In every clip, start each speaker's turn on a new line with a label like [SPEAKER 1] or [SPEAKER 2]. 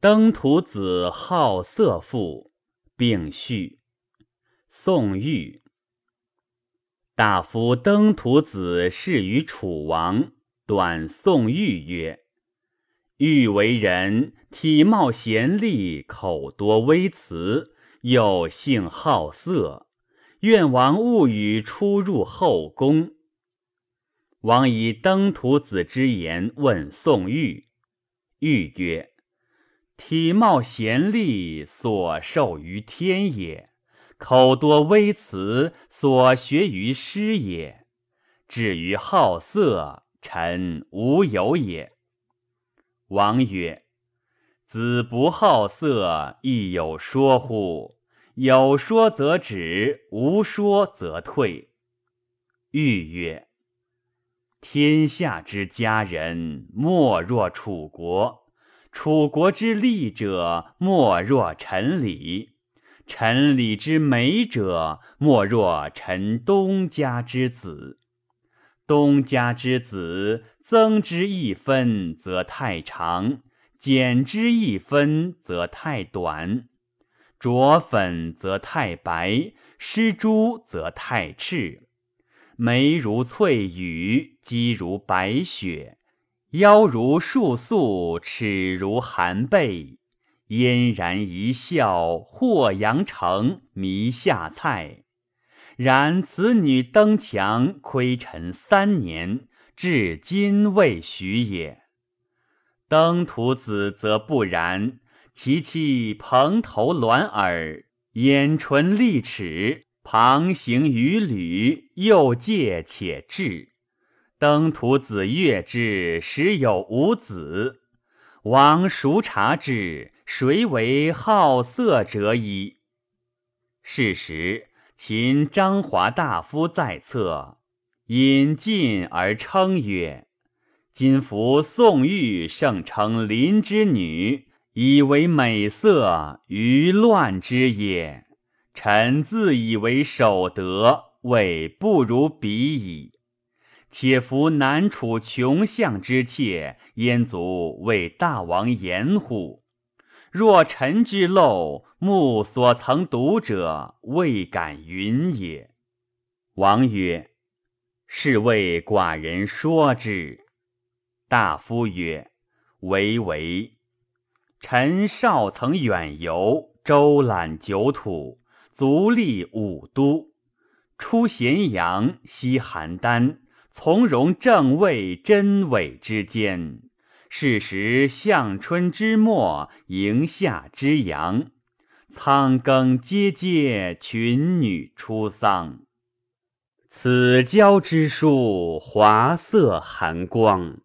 [SPEAKER 1] 登徒子好色赋，并序。宋玉大夫登徒子仕于楚王，短宋玉曰：“玉为人，体貌贤丽，口多微辞，又性好色，愿王勿与出入后宫。”王以登徒子之言问宋玉，玉曰。体貌贤丽，所受于天也；口多微辞，所学于师也。至于好色，臣无有也。王曰：“子不好色，亦有说乎？有说则止，无说则退。”欲曰：“天下之佳人，莫若楚国。”楚国之利者，莫若陈李；陈李之美者，莫若陈东家之子。东家之子，增之一分，则太长；减之一分，则太短。着粉则太白，施朱则太赤。眉如翠羽，肌如白雪。腰如束素，齿如含贝，嫣然一笑，或阳城，弥下菜。然此女登墙，窥尘三年，至今未许也。登徒子则不然，其妻蓬头卵耳，眼唇利齿，旁行于履，又戒且至。登徒子悦之，时有五子。王孰察之？谁为好色者矣？是时，秦章华大夫在侧，引进而称曰：“今夫宋玉盛称邻之女，以为美色，于乱之也。臣自以为守德，未不如彼矣。”且夫南楚穷相之妾，焉足为大王言乎？若臣之陋，目所曾睹者，未敢云也。王曰：“是为寡人说之。”大夫曰：“唯唯。臣少曾远游，周览九土，足历五都，出咸阳，西邯郸。”从容正位真伪之间，是时向春之末，迎夏之阳，苍庚阶阶，群女出丧。此交之术，华色含光，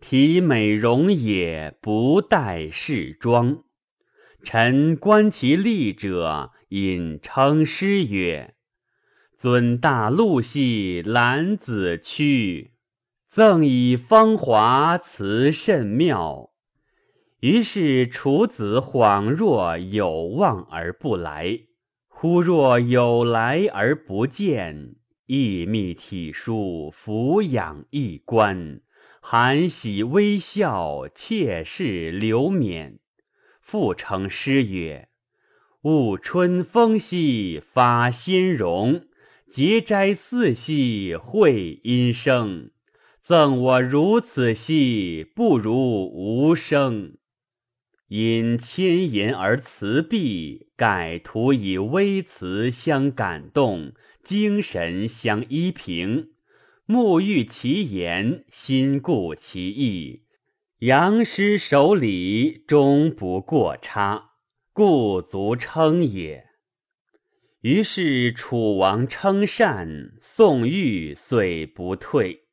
[SPEAKER 1] 体美容也，不待侍妆。臣观其丽者，引称诗曰。尊大陆系兰子躯，赠以芳华辞甚妙。于是楚子恍若有望而不来，忽若有来而不见。意密体疏，俯仰一观，含喜微笑，妾室流冕。复称诗曰：“暮春风兮，发新容。”节斋四夕会音声，赠我如此兮，不如无声。因千言而辞毕，改图以微词相感动，精神相依凭。沐浴其言，心顾其意，扬师守礼，终不过差，故足称也。于是楚王称善，宋玉遂不退。